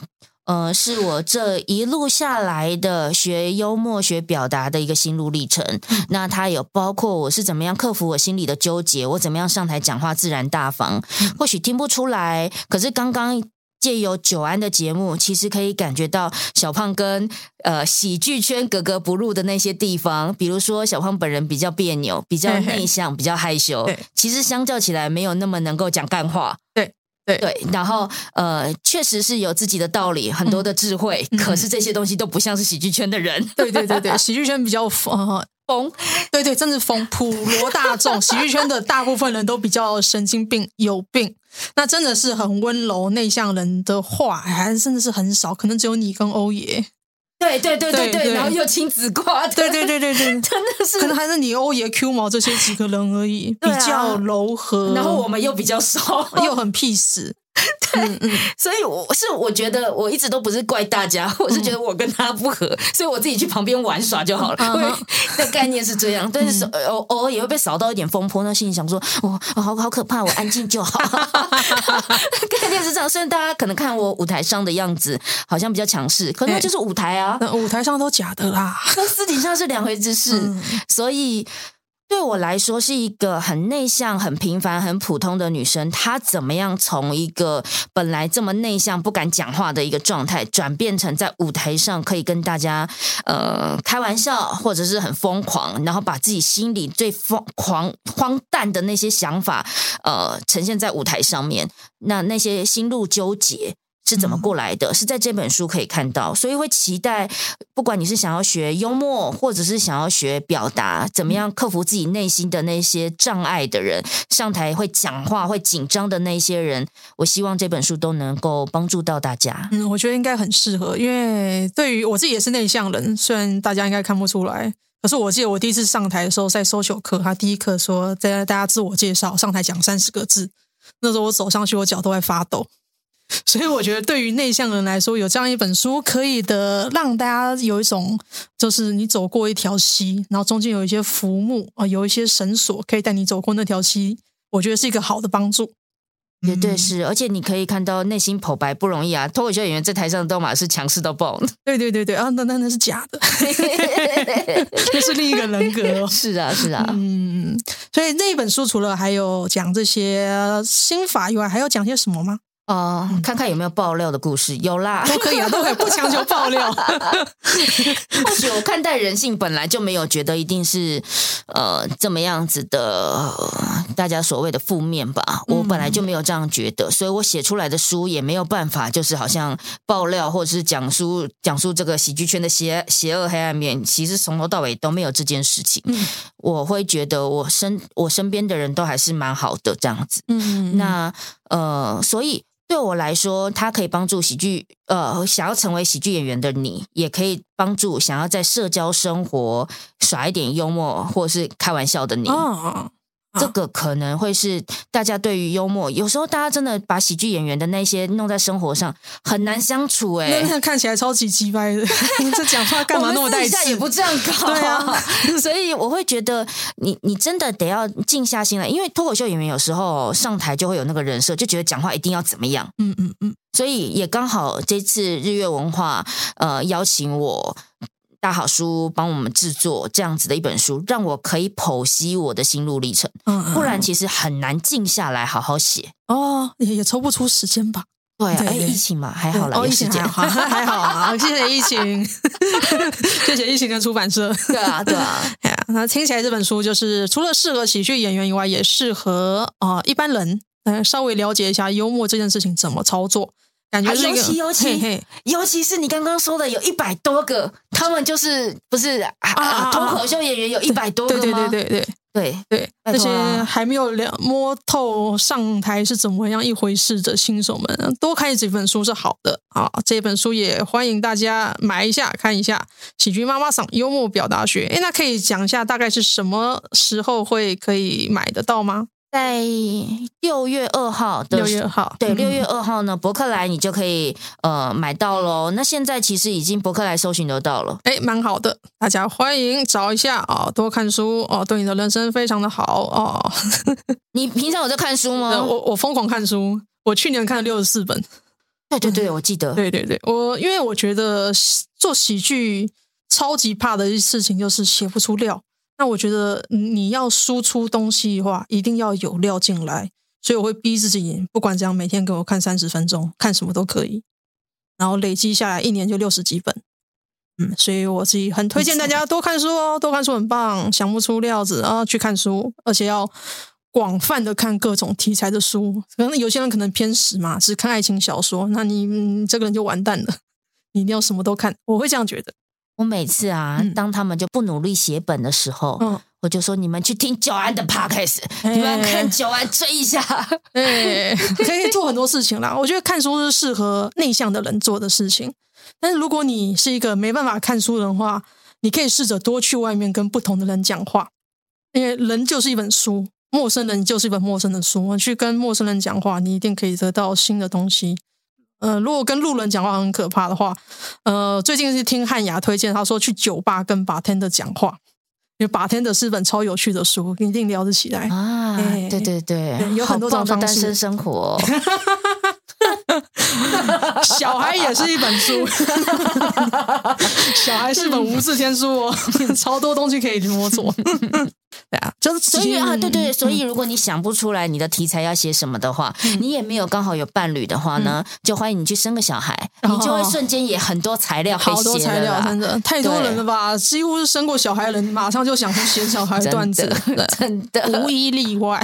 呃，是我这一路下来的学幽默、学表达的一个心路历程。那它有包括我是怎么样克服我心里的纠结，我怎么样上台讲话自然大方。或许听不出来，可是刚刚借由久安的节目，其实可以感觉到小胖跟呃喜剧圈格格不入的那些地方。比如说，小胖本人比较别扭，比较内向，比较害羞。其实相较起来，没有那么能够讲干话。对。对对，然后呃，确实是有自己的道理，很多的智慧，嗯、可是这些东西都不像是喜剧圈的人。对对对对，喜剧圈比较疯，呃、疯，对对，真是疯，普罗大众，喜剧圈的大部分人都比较神经病，有病。那真的是很温柔内向人的话，还真的是很少，可能只有你跟欧爷。对对对对对，然后又亲子挂的，对对对对对，真的是，可能还是你欧爷 Q 毛这些几个人而已，比较柔和，然后我们又比较少，又很 peace。对，嗯嗯、所以我是我觉得我一直都不是怪大家，我是觉得我跟他不合，所以我自己去旁边玩耍就好了。因为那概念是这样，但是偶偶尔也会被扫到一点风波，那心里想说，哦，好好可怕，我安静就好。概念是这样，虽然大家可能看我舞台上的样子好像比较强势，可能就是舞台啊，舞台上都假的啦，那私底下是两回事。嗯、所以。对我来说是一个很内向、很平凡、很普通的女生。她怎么样从一个本来这么内向、不敢讲话的一个状态，转变成在舞台上可以跟大家呃开玩笑，或者是很疯狂，然后把自己心里最疯狂、荒诞的那些想法呃呈现在舞台上面。那那些心路纠结。是怎么过来的？是在这本书可以看到，所以会期待，不管你是想要学幽默，或者是想要学表达，怎么样克服自己内心的那些障碍的人，上台会讲话会紧张的那些人，我希望这本书都能够帮助到大家。嗯，我觉得应该很适合，因为对于我自己也是内向人，虽然大家应该看不出来，可是我记得我第一次上台的时候，在 social 课，他第一课说在大家自我介绍，上台讲三十个字，那时候我走上去，我脚都在发抖。所以我觉得，对于内向人来说，有这样一本书，可以的让大家有一种，就是你走过一条溪，然后中间有一些浮木啊，有一些绳索可以带你走过那条溪，我觉得是一个好的帮助。绝对是，而且你可以看到内心剖白不容易啊。脱口秀演员在台上都嘛是强势到爆。对对对对啊，那那那是假的，那是另一个人格。是啊是啊，嗯，所以那一本书除了还有讲这些心法以外，还要讲些什么吗？哦，看看有没有爆料的故事，有啦，都可以啊，都可以，不强求爆料。或许我看待人性本来就没有觉得一定是呃这么样子的，大家所谓的负面吧，我本来就没有这样觉得，所以我写出来的书也没有办法，就是好像爆料或者是讲述讲述这个喜剧圈的邪邪恶黑暗面，其实从头到尾都没有这件事情。嗯，我会觉得我身我身边的人都还是蛮好的这样子。嗯，那呃，所以。对我来说，它可以帮助喜剧，呃，想要成为喜剧演员的你，也可以帮助想要在社交生活耍一点幽默或是开玩笑的你。这个可能会是大家对于幽默，有时候大家真的把喜剧演员的那些弄在生活上很难相处哎、欸，那看起来超级鸡掰的，这讲话干嘛那么带刺？也不这样搞，对啊，所以我会觉得你你真的得要静下心来，因为脱口秀演员有时候上台就会有那个人设，就觉得讲话一定要怎么样，嗯嗯嗯，所以也刚好这次日月文化呃邀请我。大好书帮我们制作这样子的一本书，让我可以剖析我的心路历程。嗯嗯，不然其实很难静下来好好写。哦，也也抽不出时间吧？对啊，哎，疫情嘛，还好啦，哦，疫情还好，还好啊。谢谢疫情，谢谢疫情的出版社。对啊，对啊。哎呀，那听起来这本书就是除了适合喜剧演员以外，也适合啊、呃、一般人，呃，稍微了解一下幽默这件事情怎么操作。感觉尤其尤其嘿嘿尤其是你刚刚说的，有一百多个，他们就是不是啊？脱、啊、口秀演员有一百多个吗？对对对对对对对，那些还没有了摸透上台是怎么样一回事的新手们，多看几本书是好的啊！这本书也欢迎大家买一下看一下，《喜剧妈妈桑幽默表达学》。诶，那可以讲一下大概是什么时候会可以买得到吗？在六月二号的，六月二号，对，六月二号呢，博客来你就可以呃买到喽。那现在其实已经博客来搜寻得到了，哎，蛮好的，大家欢迎找一下啊、哦，多看书哦，对你的人生非常的好哦。你平常有在看书吗？我我疯狂看书，我去年看了六十四本。对对对，我记得。对对对，我因为我觉得做喜剧超级怕的事情就是写不出料。那我觉得你要输出东西的话，一定要有料进来，所以我会逼自己，不管怎样，每天给我看三十分钟，看什么都可以，然后累积下来一年就六十几本，嗯，所以我自己很推荐大家多看书哦，多看书很棒，想不出料子啊，去看书，而且要广泛的看各种题材的书，可能有些人可能偏食嘛，只看爱情小说，那你，你这个人就完蛋了，你一定要什么都看，我会这样觉得。我每次啊，嗯、当他们就不努力写本的时候，嗯、我就说：“你们去听九安的 podcast，、欸、你们要看九安追一下。欸”可以做很多事情啦。我觉得看书是适合内向的人做的事情，但是如果你是一个没办法看书的话，你可以试着多去外面跟不同的人讲话，因为人就是一本书，陌生人就是一本陌生的书。我去跟陌生人讲话，你一定可以得到新的东西。呃，如果跟路人讲话很可怕的话，呃，最近是听汉雅推荐，他说去酒吧跟 bartender 讲话，因为 bartender 是本超有趣的书，一定聊得起来啊。对对对，对有很多种单身生活，小孩也是一本书，小孩是本无字天书哦，超多东西可以摸索。对啊，就是所以啊，对对，所以如果你想不出来你的题材要写什么的话，嗯、你也没有刚好有伴侣的话呢，嗯、就欢迎你去生个小孩，嗯、你就会瞬间也很多材料可以写，好多材料，真的太多人了吧？几乎是生过小孩的人，马上就想去写小孩的段子，真的无一例外，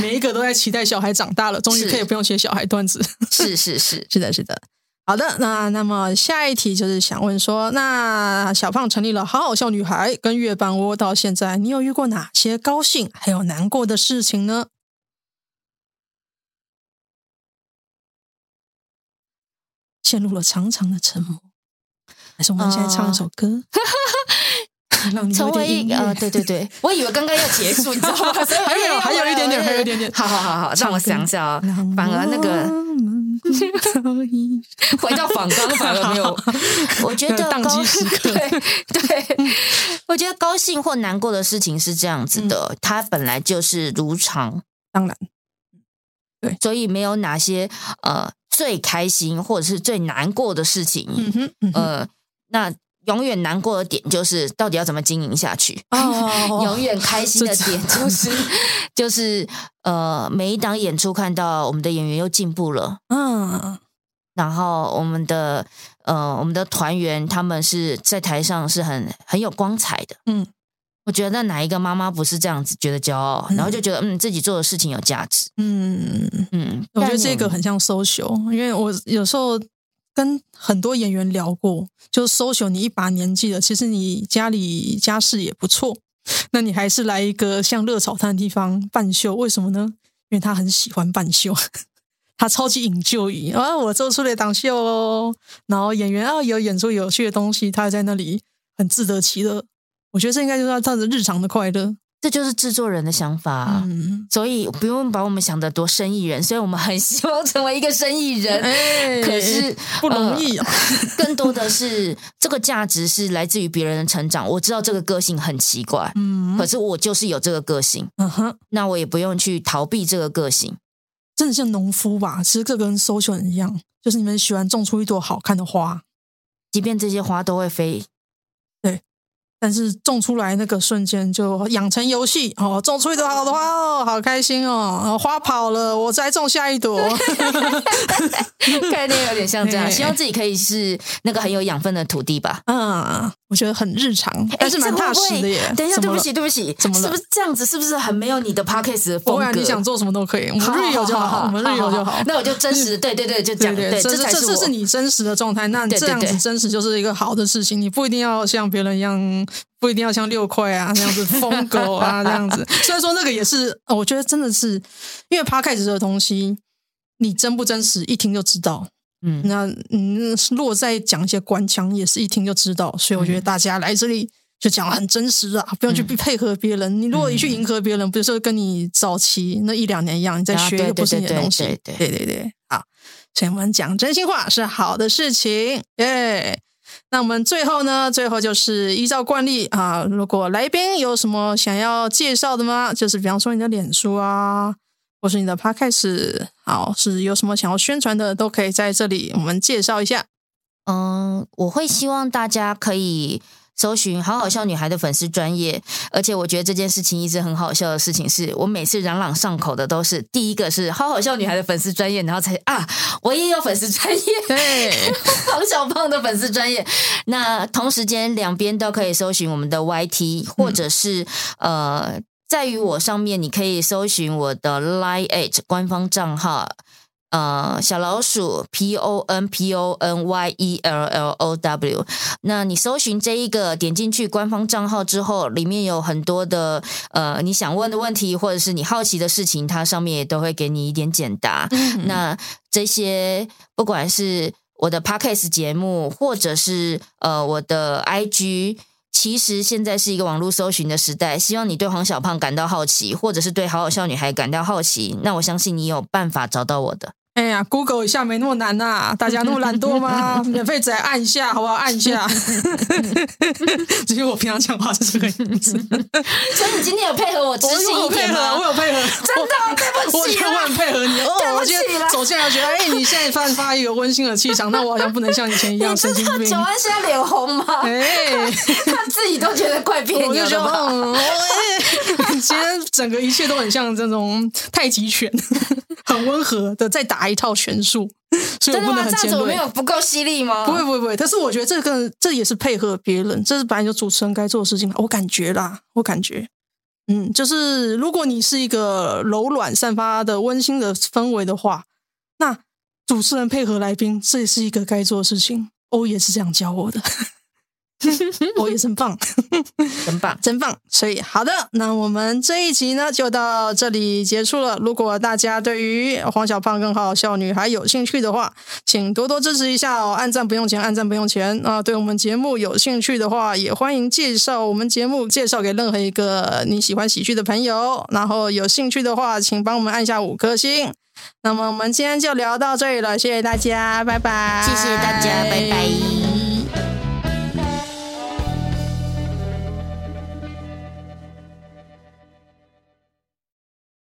每一个都在期待小孩长大了，终于可以不用写小孩段子。是是是，是的，是的。好的，那那么下一题就是想问说，那小胖成立了好好笑女孩跟月半窝到现在，你有遇过哪些高兴还有难过的事情呢？陷入了长长的沉默，还是我们现在唱一首歌？呃、让你成为一呃，对对对，我以为刚刚要结束，你知道吗？还有还有一点点，还有一点点，好好好好，让我想想啊，反而那个。回到访纲反而没有，我觉得高兴对对，我觉得高兴或难过的事情是这样子的，嗯、它本来就是如常，当然，对，所以没有哪些呃最开心或者是最难过的事情，嗯哼，嗯哼。呃，那。永远难过的点就是到底要怎么经营下去。哦，永远开心的点就是 就是呃，每一档演出看到我们的演员又进步了，嗯，然后我们的呃我们的团员他们是在台上是很很有光彩的，嗯，我觉得哪一个妈妈不是这样子觉得骄傲，然后就觉得嗯自己做的事情有价值，嗯。嗯，嗯我觉得这个很像 social，因为我有时候。跟很多演员聊过，就是 social，你一把年纪了，其实你家里家世也不错，那你还是来一个像热炒摊的地方办秀，为什么呢？因为他很喜欢办秀，他超级 enjoy 啊！我做出了一档秀哦，然后演员啊有演出有趣的东西，他在那里很自得其乐。我觉得这应该就是他的日常的快乐。这就是制作人的想法，嗯，所以不用把我们想得多生意人。虽然我们很希望成为一个生意人，哎、可是不容易、啊呃。更多的是这个价值是来自于别人的成长。我知道这个个性很奇怪，嗯，可是我就是有这个个性，嗯哼，那我也不用去逃避这个个性。真的像农夫吧？其实这跟 social 一样，就是你们喜欢种出一朵好看的花，即便这些花都会飞。但是种出来那个瞬间就养成游戏哦，种出一朵好的花哦，好开心哦！花跑了，我再种下一朵，概念有点像这样。希望自己可以是那个很有养分的土地吧。嗯，我觉得很日常，但是蛮踏实的耶。等一下，对不起，对不起，怎么了？是不是这样子？是不是很没有你的 podcast 的风格？不然你想做什么都可以，我们日游就好，我们日游就好。那我就真实，对对对，就这样。对，这才是这是你真实的状态。那这样子真实就是一个好的事情，你不一定要像别人一样。不一定要像六块啊这样子疯狗啊这样子，虽然说那个也是，我觉得真的是，因为这个东西，你真不真实一听就知道，嗯，那嗯，如果再讲一些官腔，也是一听就知道，所以我觉得大家来这里就讲得很真实啊，不用去配合别人。你如果一去迎合别人，比如说跟你早期那一两年一样，你在学不是你的东西，对对对对对，好，所以我们讲真心话是好的事情，耶。那我们最后呢？最后就是依照惯例啊，如果来宾有什么想要介绍的吗？就是比方说你的脸书啊，或是你的 Podcast，好，是有什么想要宣传的，都可以在这里我们介绍一下。嗯，我会希望大家可以。搜寻好好笑女孩的粉丝专业，而且我觉得这件事情一直很好笑的事情是，我每次朗朗上口的都是第一个是好好笑女孩的粉丝专业，然后才啊，我也有粉丝专业，对，黄小胖的粉丝专业。那同时间两边都可以搜寻我们的 YT，或者是、嗯、呃，在于我上面你可以搜寻我的 Line@ 官方账号。呃，小老鼠 P O N P O N Y E L L O W，那你搜寻这一个，点进去官方账号之后，里面有很多的呃你想问的问题，或者是你好奇的事情，它上面也都会给你一点解答。嗯、那这些不管是我的 Podcast 节目，或者是呃我的 IG，其实现在是一个网络搜寻的时代。希望你对黄小胖感到好奇，或者是对好好笑女孩感到好奇，那我相信你有办法找到我的。哎呀，Google 一下没那么难呐、啊，大家那么懒惰吗？免费仔按一下，好不好？按一下。只是我平常讲话是这个样子。所以你今天有配合我执行一点吗？我有配合，真的对不起，我很配合你。哦，我今天走进来觉得，哎，你现在散发一个温馨的气场，那我好像不能像以前一样神经病。九安现在脸红吗？哎，他自己都觉得怪别扭的吗？嗯，其实整个一切都很像这种太极拳。很温和的再打一套拳术，所以我不能很尖锐。这样子我没有不够犀利吗？不会不会不会，但是我觉得这个这也是配合别人，这是本来就主持人该做的事情。我感觉啦，我感觉，嗯，就是如果你是一个柔软、散发的温馨的氛围的话，那主持人配合来宾，这也是一个该做的事情。欧也是这样教我的。我也真棒，真棒，真棒！所以好的，那我们这一集呢就到这里结束了。如果大家对于黄小胖跟好好笑女孩有兴趣的话，请多多支持一下哦！按赞不用钱，按赞不用钱啊！对我们节目有兴趣的话，也欢迎介绍我们节目，介绍给任何一个你喜欢喜剧的朋友。然后有兴趣的话，请帮我们按下五颗星。那么我们今天就聊到这里了，谢谢大家，拜拜！谢谢大家，拜拜。